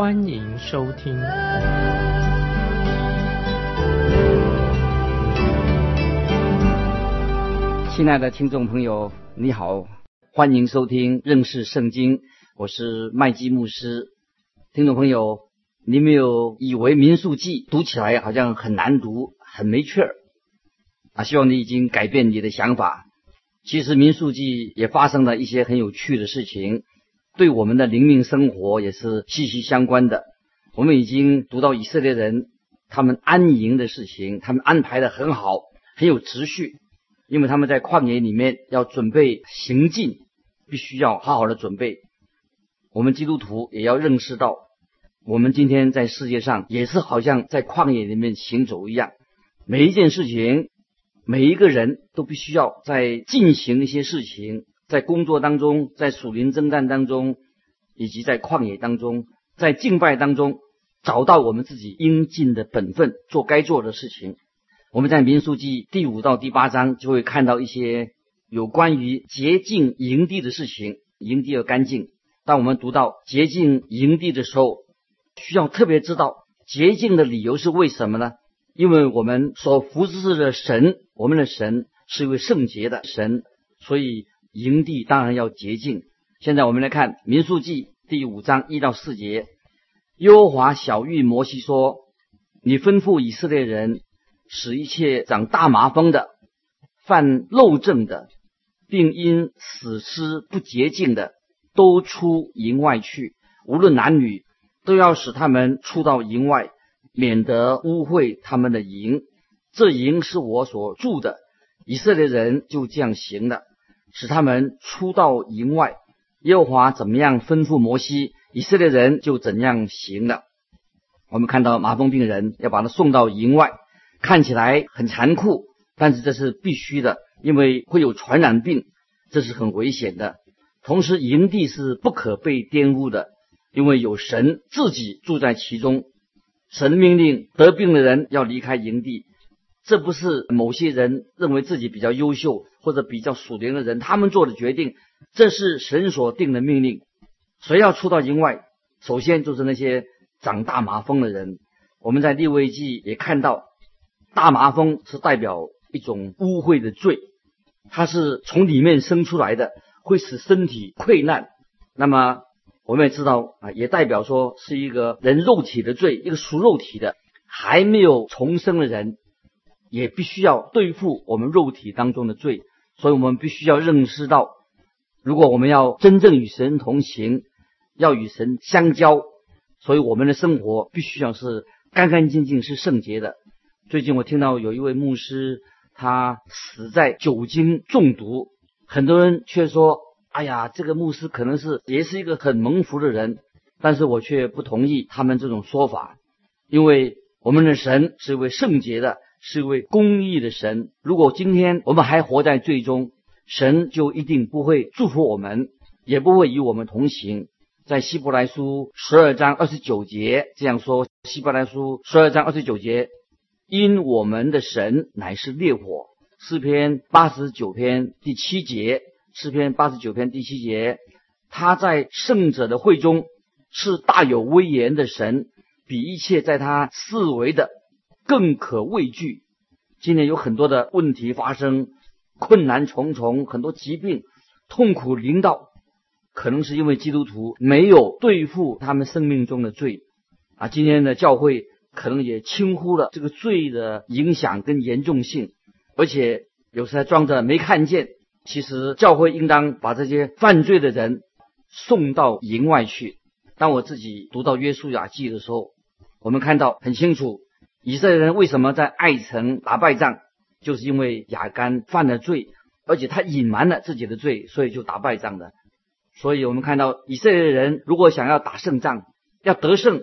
欢迎收听。亲爱的听众朋友，你好，欢迎收听认识圣经，我是麦基牧师。听众朋友，你没有以为民数记读起来好像很难读，很没趣儿？啊，希望你已经改变你的想法。其实《民数记》也发生了一些很有趣的事情，对我们的灵命生活也是息息相关的。我们已经读到以色列人他们安营的事情，他们安排的很好，很有秩序，因为他们在旷野里面要准备行进，必须要好好的准备。我们基督徒也要认识到，我们今天在世界上也是好像在旷野里面行走一样，每一件事情。每一个人都必须要在进行一些事情，在工作当中，在属灵征战当中，以及在旷野当中，在敬拜当中，找到我们自己应尽的本分，做该做的事情。我们在民数记第五到第八章就会看到一些有关于洁净营地的事情，营地要干净。当我们读到洁净营地的时候，需要特别知道洁净的理由是为什么呢？因为我们所服侍的神，我们的神是一位圣洁的神，所以营地当然要洁净。现在我们来看《民数记》第五章一到四节，优华小玉摩西说：“你吩咐以色列人，使一切长大麻风的、犯漏症的，并因死尸不洁净的，都出营外去，无论男女，都要使他们出到营外。”免得污秽他们的营，这营是我所住的。以色列人就这样行了，使他们出到营外。耶和华怎么样吩咐摩西，以色列人就怎样行了。我们看到麻风病人要把他送到营外，看起来很残酷，但是这是必须的，因为会有传染病，这是很危险的。同时，营地是不可被玷污的，因为有神自己住在其中。神命令得病的人要离开营地，这不是某些人认为自己比较优秀或者比较属灵的人他们做的决定，这是神所定的命令。谁要出到营外，首先就是那些长大麻风的人。我们在利未记也看到，大麻风是代表一种污秽的罪，它是从里面生出来的，会使身体溃烂。那么。我们也知道啊，也代表说是一个人肉体的罪，一个属肉体的还没有重生的人，也必须要对付我们肉体当中的罪。所以，我们必须要认识到，如果我们要真正与神同行，要与神相交，所以我们的生活必须要是干干净净、是圣洁的。最近我听到有一位牧师，他死在酒精中毒，很多人却说。哎呀，这个牧师可能是也是一个很蒙福的人，但是我却不同意他们这种说法，因为我们的神是一位圣洁的，是一位公义的神。如果今天我们还活在最终，神就一定不会祝福我们，也不会与我们同行。在希伯来书十二章二十九节这样说：希伯来书十二章二十九节，因我们的神乃是烈火。诗篇八十九篇第七节。诗篇八十九篇第七节，他在圣者的会中是大有威严的神，比一切在他四围的更可畏惧。今天有很多的问题发生，困难重重，很多疾病、痛苦临到，可能是因为基督徒没有对付他们生命中的罪啊。今天的教会可能也轻忽了这个罪的影响跟严重性，而且有时还装着没看见。其实教会应当把这些犯罪的人送到营外去。当我自己读到约书亚记的时候，我们看到很清楚，以色列人为什么在爱城打败仗，就是因为亚干犯了罪，而且他隐瞒了自己的罪，所以就打败仗的。所以我们看到以色列人如果想要打胜仗，要得胜，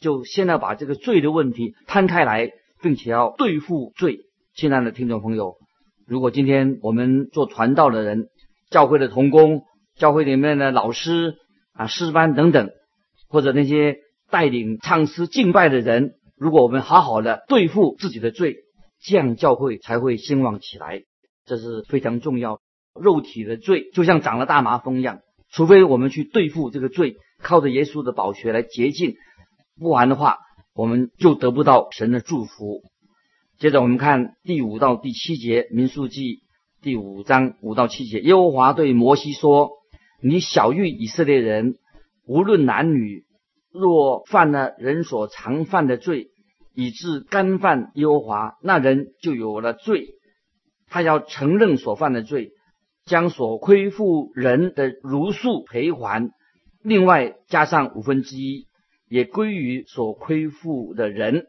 就先要把这个罪的问题摊开来，并且要对付罪。亲爱的听众朋友，如果今天我们做传道的人、教会的童工、教会里面的老师啊、师班等等，或者那些带领唱诗敬拜的人，如果我们好好的对付自己的罪，这样教会才会兴旺起来。这是非常重要。肉体的罪就像长了大麻风一样，除非我们去对付这个罪，靠着耶稣的宝血来洁净，不然的话，我们就得不到神的祝福。接着我们看第五到第七节《民数记》第五章五到七节，耶和华对摩西说：“你小谕以色列人，无论男女，若犯了人所常犯的罪，以致干犯优华，那人就有了罪。他要承认所犯的罪。”将所亏负人的如数赔还，另外加上五分之一，也归于所亏负的人。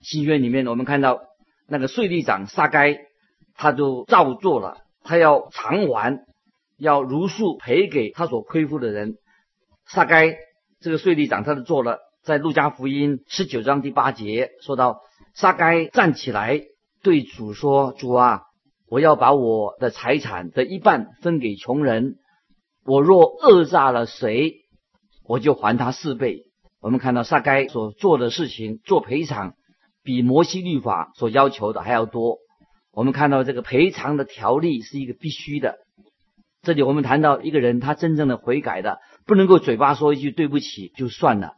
新约里面，我们看到那个税吏长撒该，他就照做了，他要偿还，要如数赔给他所亏负的人。撒该这个税吏长，他就做了，在路加福音十九章第八节说到，撒该站起来对主说：“主啊。”我要把我的财产的一半分给穷人。我若讹诈了谁，我就还他四倍。我们看到撒该所做的事情，做赔偿，比摩西律法所要求的还要多。我们看到这个赔偿的条例是一个必须的。这里我们谈到一个人，他真正的悔改的，不能够嘴巴说一句对不起就算了，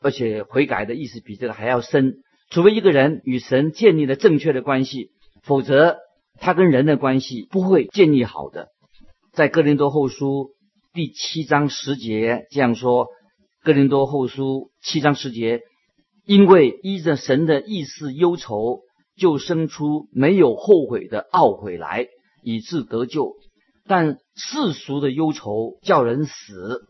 而且悔改的意思比这个还要深。除非一个人与神建立了正确的关系，否则。他跟人的关系不会建立好的，在哥林多后书第七章十节这样说：哥林多后书七章十节，因为依着神的意思忧愁，就生出没有后悔的懊悔来，以致得救；但世俗的忧愁叫人死。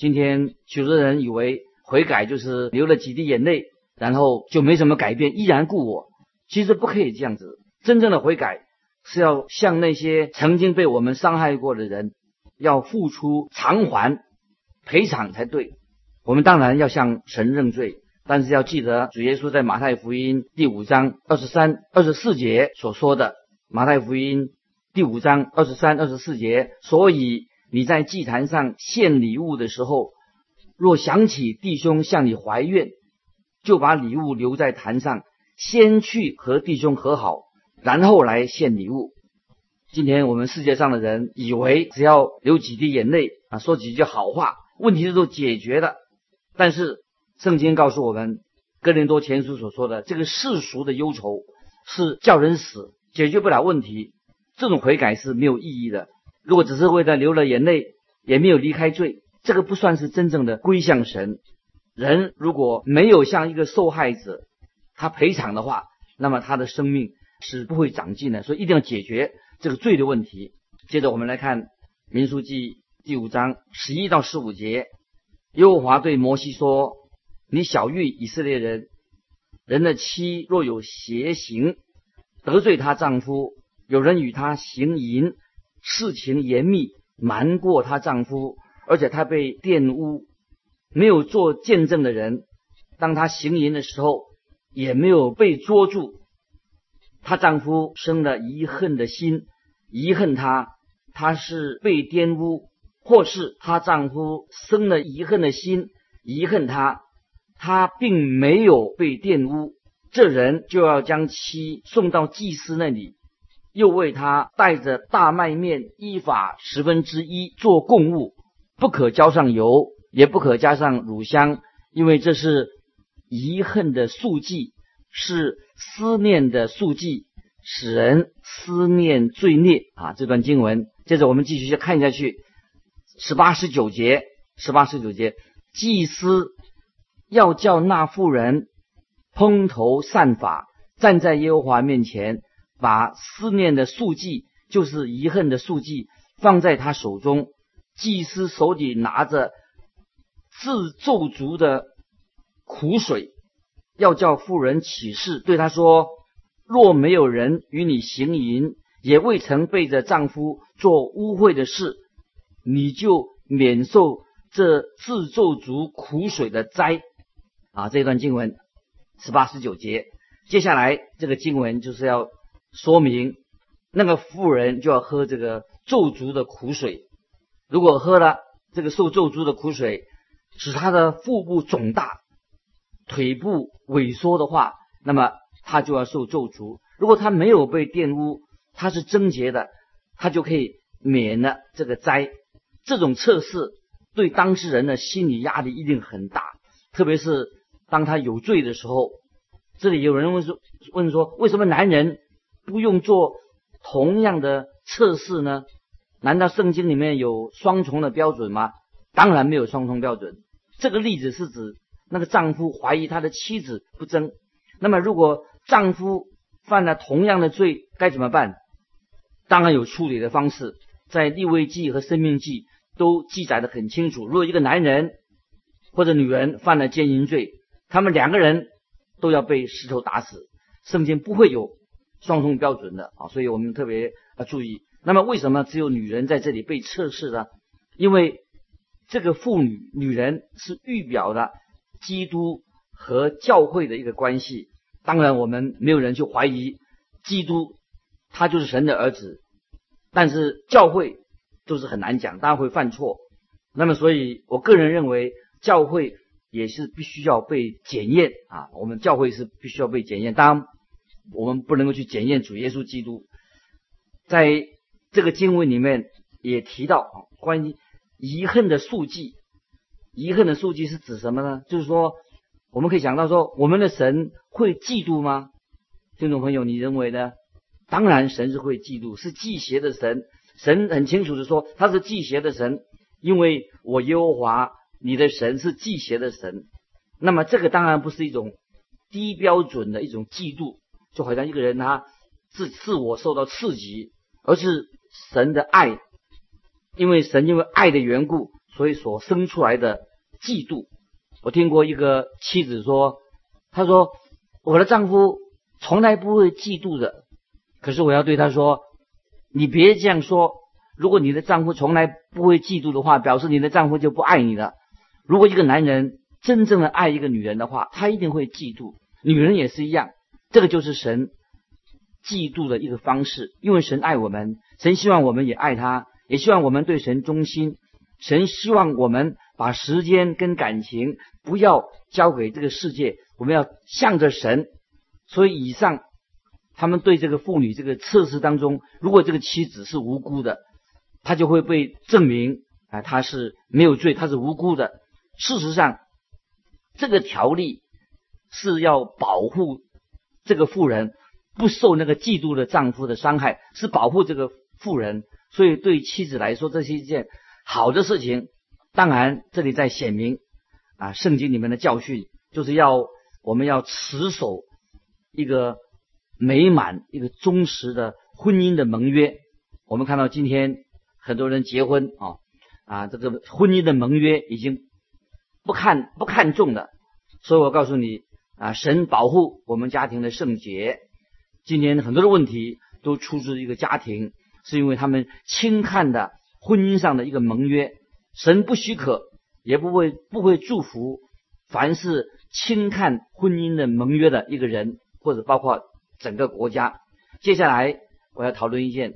今天许多人以为悔改就是流了几滴眼泪，然后就没什么改变，依然故我。其实不可以这样子，真正的悔改。是要向那些曾经被我们伤害过的人，要付出偿还赔偿才对。我们当然要向神认罪，但是要记得主耶稣在马太福音第五章二十三、二十四节所说的。马太福音第五章二十三、二十四节，所以你在祭坛上献礼物的时候，若想起弟兄向你怀怨，就把礼物留在坛上，先去和弟兄和好。然后来献礼物。今天我们世界上的人以为只要流几滴眼泪啊，说几句好话，问题都解决了。但是圣经告诉我们，《哥林多前书》所说的这个世俗的忧愁是叫人死，解决不了问题。这种悔改是没有意义的。如果只是为了流了眼泪，也没有离开罪，这个不算是真正的归向神。人如果没有向一个受害者他赔偿的话，那么他的生命。是不会长进的，所以一定要解决这个罪的问题。接着我们来看《民书记》第五章十一到十五节，耶和华对摩西说：“你小谕以色列人，人的妻若有邪行，得罪她丈夫，有人与她行淫，事情严密，瞒过她丈夫，而且她被玷污，没有做见证的人，当她行淫的时候，也没有被捉住。”她丈夫生了遗恨的心，遗恨她，她是被玷污；或是她丈夫生了遗恨的心，遗恨她，她并没有被玷污。这人就要将妻送到祭司那里，又为他带着大麦面依法十分之一做供物，不可浇上油，也不可加上乳香，因为这是遗恨的素祭。是思念的速记，使人思念罪孽啊！这段经文，接着我们继续去看下去，十八十九节，十八十九节，祭司要叫那妇人蓬头散发，站在耶和华面前，把思念的速记，就是遗恨的速记，放在他手中。祭司手里拿着自咒足的苦水。要叫妇人起誓，对他说：若没有人与你行淫，也未曾背着丈夫做污秽的事，你就免受这自咒足苦水的灾。啊，这段经文十八十九节。接下来这个经文就是要说明那个妇人就要喝这个咒诅的苦水，如果喝了这个受咒诅的苦水，使他的腹部肿大、腿部萎缩的话，那么他就要受咒诅。如果他没有被玷污，他是贞洁的，他就可以免了这个灾。这种测试对当事人的心理压力一定很大，特别是当他有罪的时候。这里有人问说：“问说为什么男人不用做同样的测试呢？难道圣经里面有双重的标准吗？”当然没有双重标准。这个例子是指那个丈夫怀疑他的妻子不贞。那么，如果丈夫犯了同样的罪，该怎么办？当然有处理的方式，在立位记和生命记都记载的很清楚。如果一个男人或者女人犯了奸淫罪，他们两个人。都要被石头打死，圣经不会有双重标准的啊，所以我们特别要注意。那么为什么只有女人在这里被测试呢？因为这个妇女女人是预表的基督和教会的一个关系。当然，我们没有人去怀疑基督他就是神的儿子，但是教会都是很难讲，当然会犯错。那么，所以我个人认为教会。也是必须要被检验啊！我们教会是必须要被检验。当然，我们不能够去检验主耶稣基督。在这个经文里面也提到啊，关于遗恨的数据。遗恨的数据是指什么呢？就是说，我们可以想到说，我们的神会嫉妒吗？听众朋友，你认为呢？当然，神是会嫉妒，是忌邪的神。神很清楚的说，他是忌邪的神，因为我耶和华。你的神是忌邪的神，那么这个当然不是一种低标准的一种嫉妒，就好像一个人他自自我受到刺激，而是神的爱，因为神因为爱的缘故，所以所生出来的嫉妒。我听过一个妻子说，她说我的丈夫从来不会嫉妒的，可是我要对她说，你别这样说，如果你的丈夫从来不会嫉妒的话，表示你的丈夫就不爱你了。如果一个男人真正的爱一个女人的话，他一定会嫉妒。女人也是一样，这个就是神嫉妒的一个方式。因为神爱我们，神希望我们也爱他，也希望我们对神忠心。神希望我们把时间跟感情不要交给这个世界，我们要向着神。所以以上他们对这个妇女这个测试当中，如果这个妻子是无辜的，她就会被证明啊，她是没有罪，她是无辜的。事实上，这个条例是要保护这个妇人不受那个嫉妒的丈夫的伤害，是保护这个妇人。所以对妻子来说，这是一件好的事情。当然，这里在显明啊，圣经里面的教训就是要我们要持守一个美满、一个忠实的婚姻的盟约。我们看到今天很多人结婚啊啊，这个婚姻的盟约已经。不看不看重的，所以我告诉你啊，神保护我们家庭的圣洁。今天很多的问题都出自一个家庭，是因为他们轻看的婚姻上的一个盟约。神不许可，也不会不会祝福凡是轻看婚姻的盟约的一个人，或者包括整个国家。接下来我要讨论一件，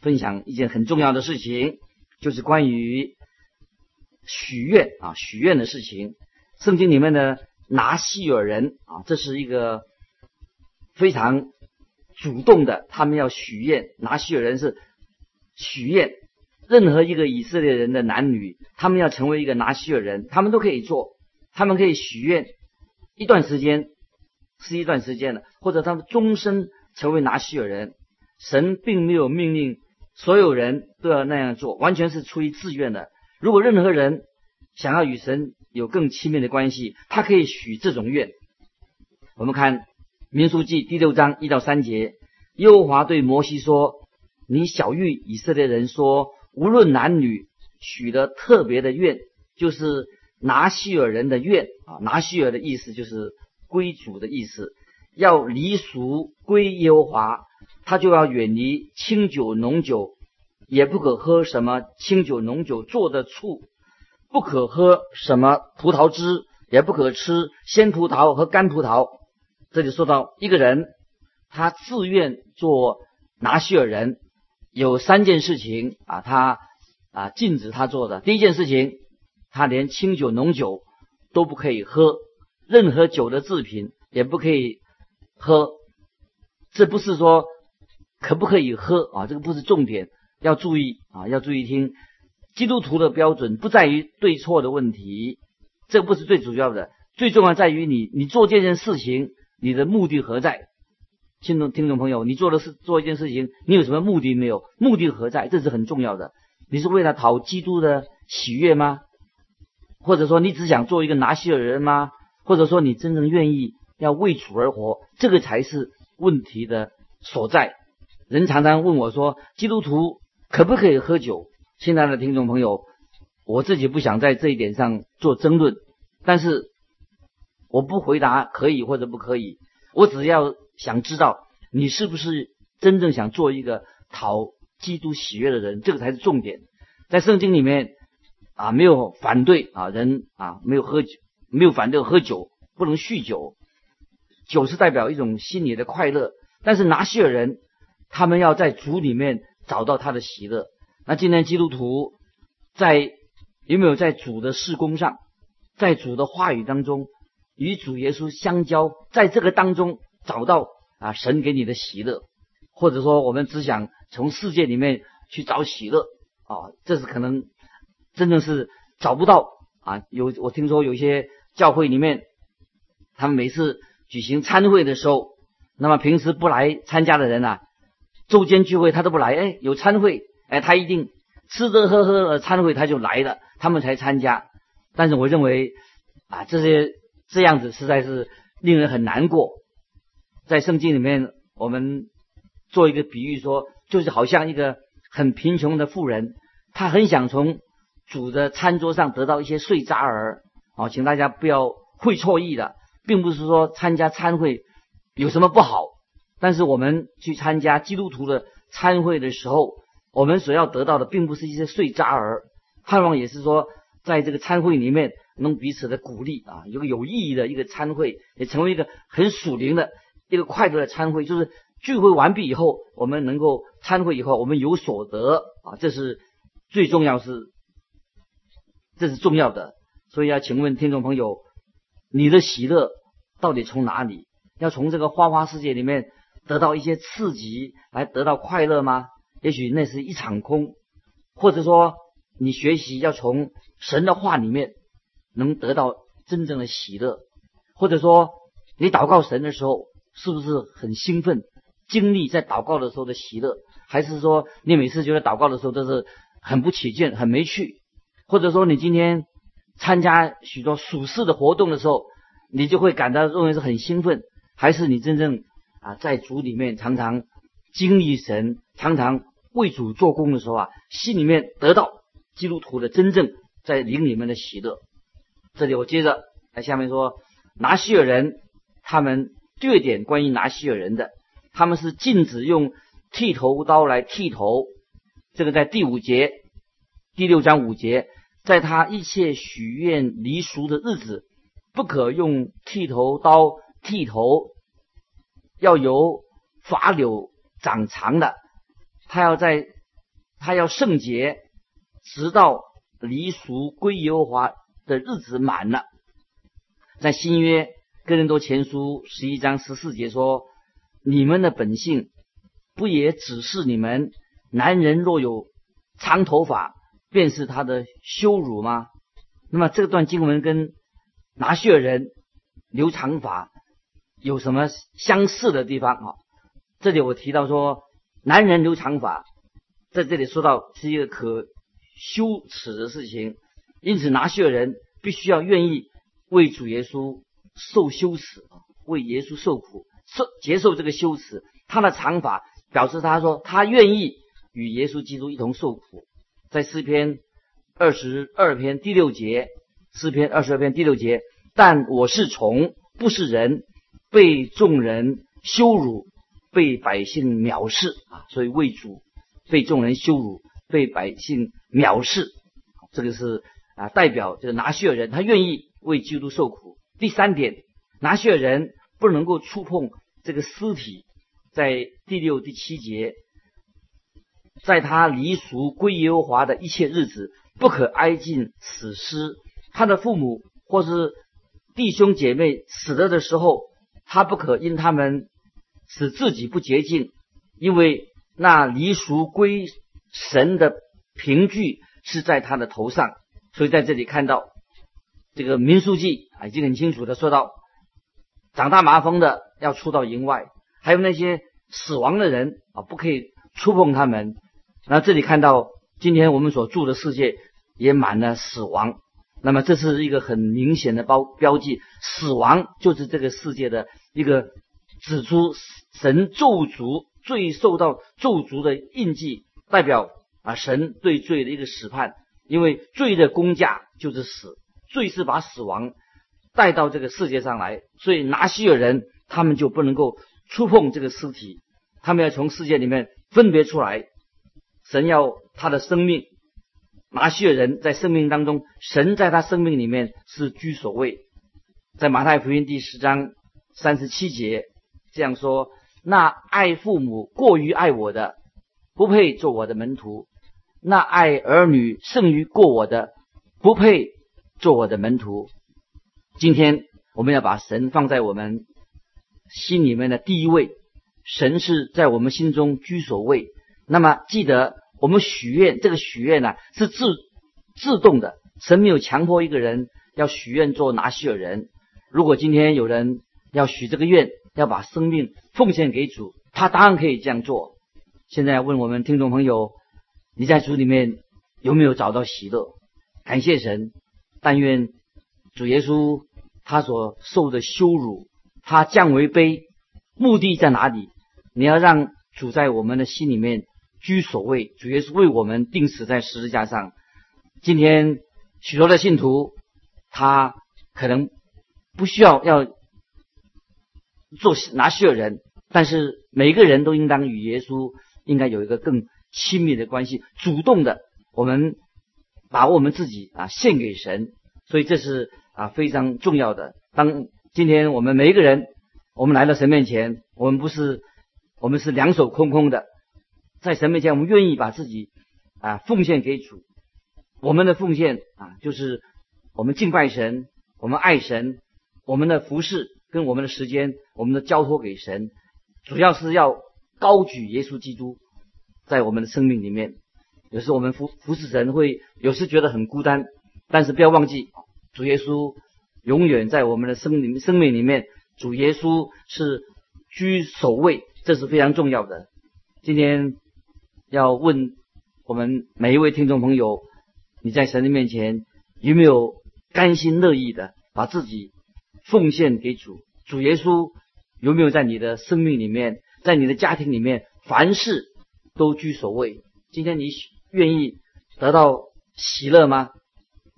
分享一件很重要的事情，就是关于。许愿啊，许愿的事情，圣经里面呢拿西尔人啊，这是一个非常主动的，他们要许愿。拿西尔人是许愿，任何一个以色列人的男女，他们要成为一个拿西尔人，他们都可以做，他们可以许愿一段时间，是一段时间的，或者他们终身成为拿西尔人。神并没有命令所有人都要那样做，完全是出于自愿的。如果任何人想要与神有更亲密的关系，他可以许这种愿。我们看民书记第六章一到三节，耶和华对摩西说：“你小谕以色列人说，无论男女，许的特别的愿，就是拿西尔人的愿啊。拿西尔的意思就是归主的意思，要离俗归耶和华，他就要远离清酒浓酒。”也不可喝什么清酒、浓酒做的醋，不可喝什么葡萄汁也不可吃鲜葡萄和干葡萄。这里说到一个人，他自愿做拿西尔人，有三件事情啊，他啊禁止他做的。第一件事情，他连清酒、浓酒都不可以喝，任何酒的制品也不可以喝。这不是说可不可以喝啊，这个不是重点，要注意啊，要注意听。基督徒的标准不在于对错的问题，这不是最主要的，最重要在于你，你做这件事情，你的目的何在？听众听众朋友，你做的是做一件事情，你有什么目的没有？目的何在？这是很重要的。你是为了讨基督的喜悦吗？或者说你只想做一个拿西尔人吗？或者说你真正愿意要为主而活？这个才是问题的所在。人常常问我说，基督徒可不可以喝酒？亲爱的听众朋友，我自己不想在这一点上做争论，但是我不回答可以或者不可以，我只要想知道你是不是真正想做一个讨基督喜悦的人，这个才是重点。在圣经里面啊，没有反对啊人啊没有喝酒，没有反对喝酒，不能酗酒，酒是代表一种心理的快乐，但是拿西尔人他们要在主里面找到他的喜乐。那今天基督徒在有没有在主的事工上，在主的话语当中与主耶稣相交，在这个当中找到啊神给你的喜乐，或者说我们只想从世界里面去找喜乐啊，这是可能真正是找不到啊。有我听说有些教会里面，他们每次举行参会的时候，那么平时不来参加的人啊，周间聚会他都不来，哎，有参会。哎，他一定吃吃喝喝的参会，他就来了，他们才参加。但是我认为啊，这些这样子实在是令人很难过。在圣经里面，我们做一个比喻说，就是好像一个很贫穷的富人，他很想从主的餐桌上得到一些碎渣儿。哦，请大家不要会错意的，并不是说参加参会有什么不好。但是我们去参加基督徒的参会的时候，我们所要得到的，并不是一些碎渣儿，盼望也是说，在这个参会里面能彼此的鼓励啊，有个有意义的一个参会，也成为一个很属灵的一个快乐的参会。就是聚会完毕以后，我们能够参会以后，我们有所得啊，这是最重要是，这是重要的。所以要请问听众朋友，你的喜乐到底从哪里？要从这个花花世界里面得到一些刺激来得到快乐吗？也许那是一场空，或者说你学习要从神的话里面能得到真正的喜乐，或者说你祷告神的时候是不是很兴奋，经历在祷告的时候的喜乐，还是说你每次觉得祷告的时候都是很不起劲、很没趣，或者说你今天参加许多属世的活动的时候，你就会感到认为是很兴奋，还是你真正啊在主里面常常经历神，常常。为主做工的时候啊，心里面得到基督徒的真正在灵里面的喜乐。这里我接着来下面说，拿西尔人他们第二点关于拿西尔人的，他们是禁止用剃头刀来剃头。这个在第五节第六章五节，在他一切许愿离俗的日子，不可用剃头刀剃头，要由法柳长长的。他要在，他要圣洁，直到离俗归耶和华的日子满了。在新约哥林多前书十一章十四节说：“你们的本性不也只是你们男人若有长头发，便是他的羞辱吗？”那么这段经文跟拿血人留长发有什么相似的地方啊？这里我提到说。男人留长发，在这里说到是一个可羞耻的事情，因此拿血人必须要愿意为主耶稣受羞耻，为耶稣受苦，受接受这个羞耻。他的长发表示他说他愿意与耶稣基督一同受苦。在诗篇二十二篇第六节，诗篇二十二篇第六节，但我是虫，不是人，被众人羞辱。被百姓藐视啊，所以为主被众人羞辱，被百姓藐视，这个是啊，代表这个拿血人，他愿意为基督受苦。第三点，拿血人不能够触碰这个尸体，在第六、第七节，在他离俗归耶和华的一切日子，不可挨近死尸。他的父母或是弟兄姐妹死了的时候，他不可因他们使自己不洁净，因为那离俗归神的凭据是在他的头上。所以在这里看到这个民书记啊，已经很清楚的说到，长大麻风的要出到营外，还有那些死亡的人啊，不可以触碰他们。那这里看到今天我们所住的世界也满了死亡，那么这是一个很明显的标标记，死亡就是这个世界的一个指出神咒诅最受到咒诅的印记，代表啊神对罪的一个审判。因为罪的公价就是死，罪是把死亡带到这个世界上来，所以拿西尔人他们就不能够触碰这个尸体，他们要从世界里面分别出来。神要他的生命，拿西尔人在生命当中，神在他生命里面是居首位。在马太福音第十章三十七节这样说：“那爱父母过于爱我的，不配做我的门徒。”那爱儿女胜于过我的，不配做我的门徒。今天我们要把神放在我们心里面的第一位，神是在我们心中居首位。那么记得我们许愿，这个许愿呢是自自动的，神没有强迫一个人要许愿做拿西尔人。如果今天有人要许这个愿，要把生命奉献给主，他当然可以这样做。现在问我们听众朋友。你在主里面有没有找到喜乐？感谢神，但愿主耶稣他所受的羞辱，他降为卑，目的在哪里？你要让主在我们的心里面居首位。主耶稣为我们钉死在十字架上。今天许多的信徒，他可能不需要要做拿西尔人，但是每个人都应当与耶稣应该有一个更。亲密的关系，主动的，我们把我们自己啊献给神，所以这是啊非常重要的。当今天我们每一个人，我们来到神面前，我们不是我们是两手空空的，在神面前，我们愿意把自己啊奉献给主。我们的奉献啊，就是我们敬拜神，我们爱神，我们的服饰跟我们的时间，我们的交托给神，主要是要高举耶稣基督。在我们的生命里面，有时我们服服侍神会有时觉得很孤单，但是不要忘记，主耶稣永远在我们的生命生命里面，主耶稣是居首位，这是非常重要的。今天要问我们每一位听众朋友，你在神的面前有没有甘心乐意的把自己奉献给主？主耶稣有没有在你的生命里面，在你的家庭里面，凡事？都居首位。今天你愿意得到喜乐吗？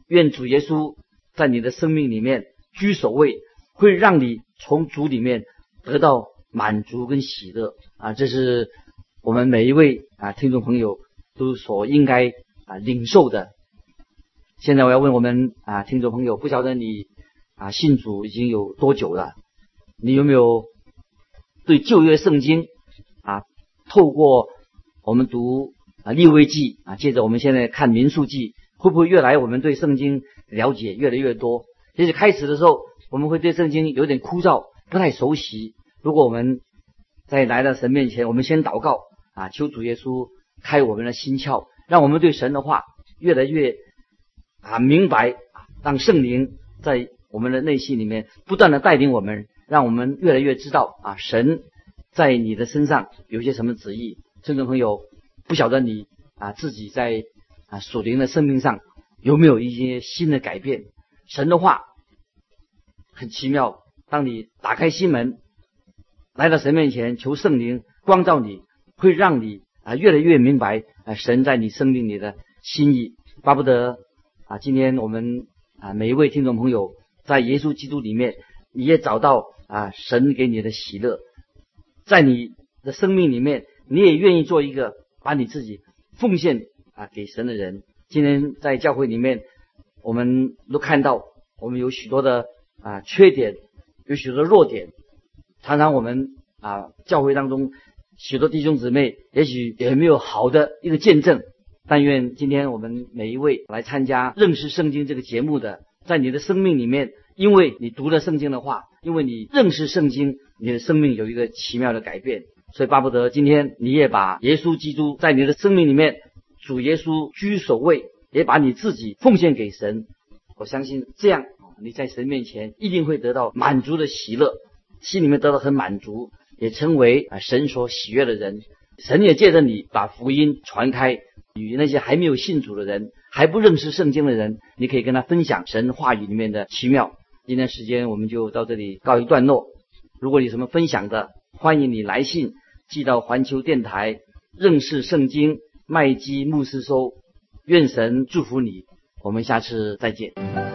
愿主耶稣在你的生命里面居首位，会让你从主里面得到满足跟喜乐啊！这是我们每一位啊听众朋友都所应该啊领受的。现在我要问我们啊听众朋友，不晓得你啊信主已经有多久了？你有没有对旧约圣经啊透过？我们读啊立位记啊，接着我们现在看民数记，会不会越来我们对圣经了解越来越多？其实开始的时候，我们会对圣经有点枯燥，不太熟悉。如果我们在来到神面前，我们先祷告啊，求主耶稣开我们的心窍，让我们对神的话越来越啊明白，让圣灵在我们的内心里面不断的带领我们，让我们越来越知道啊神在你的身上有些什么旨意。听众朋友，不晓得你啊自己在啊属灵的生命上有没有一些新的改变？神的话很奇妙，当你打开心门，来到神面前求圣灵光照你，会让你啊越来越明白啊神在你生命里的心意。巴不得啊今天我们啊每一位听众朋友在耶稣基督里面，你也找到啊神给你的喜乐，在你的生命里面。你也愿意做一个把你自己奉献啊给神的人。今天在教会里面，我们都看到我们有许多的啊缺点，有许多弱点。常常我们啊教会当中许多弟兄姊妹也许也没有好的一个见证。但愿今天我们每一位来参加认识圣经这个节目的，在你的生命里面，因为你读了圣经的话，因为你认识圣经，你的生命有一个奇妙的改变。所以巴不得今天你也把耶稣基督在你的生命里面，主耶稣居首位，也把你自己奉献给神。我相信这样，你在神面前一定会得到满足的喜乐，心里面得到很满足，也成为啊神所喜悦的人。神也借着你把福音传开，与那些还没有信主的人、还不认识圣经的人，你可以跟他分享神话语里面的奇妙。今天时间我们就到这里告一段落。如果有什么分享的，欢迎你来信寄到环球电台认识圣经麦基牧师收。愿神祝福你，我们下次再见。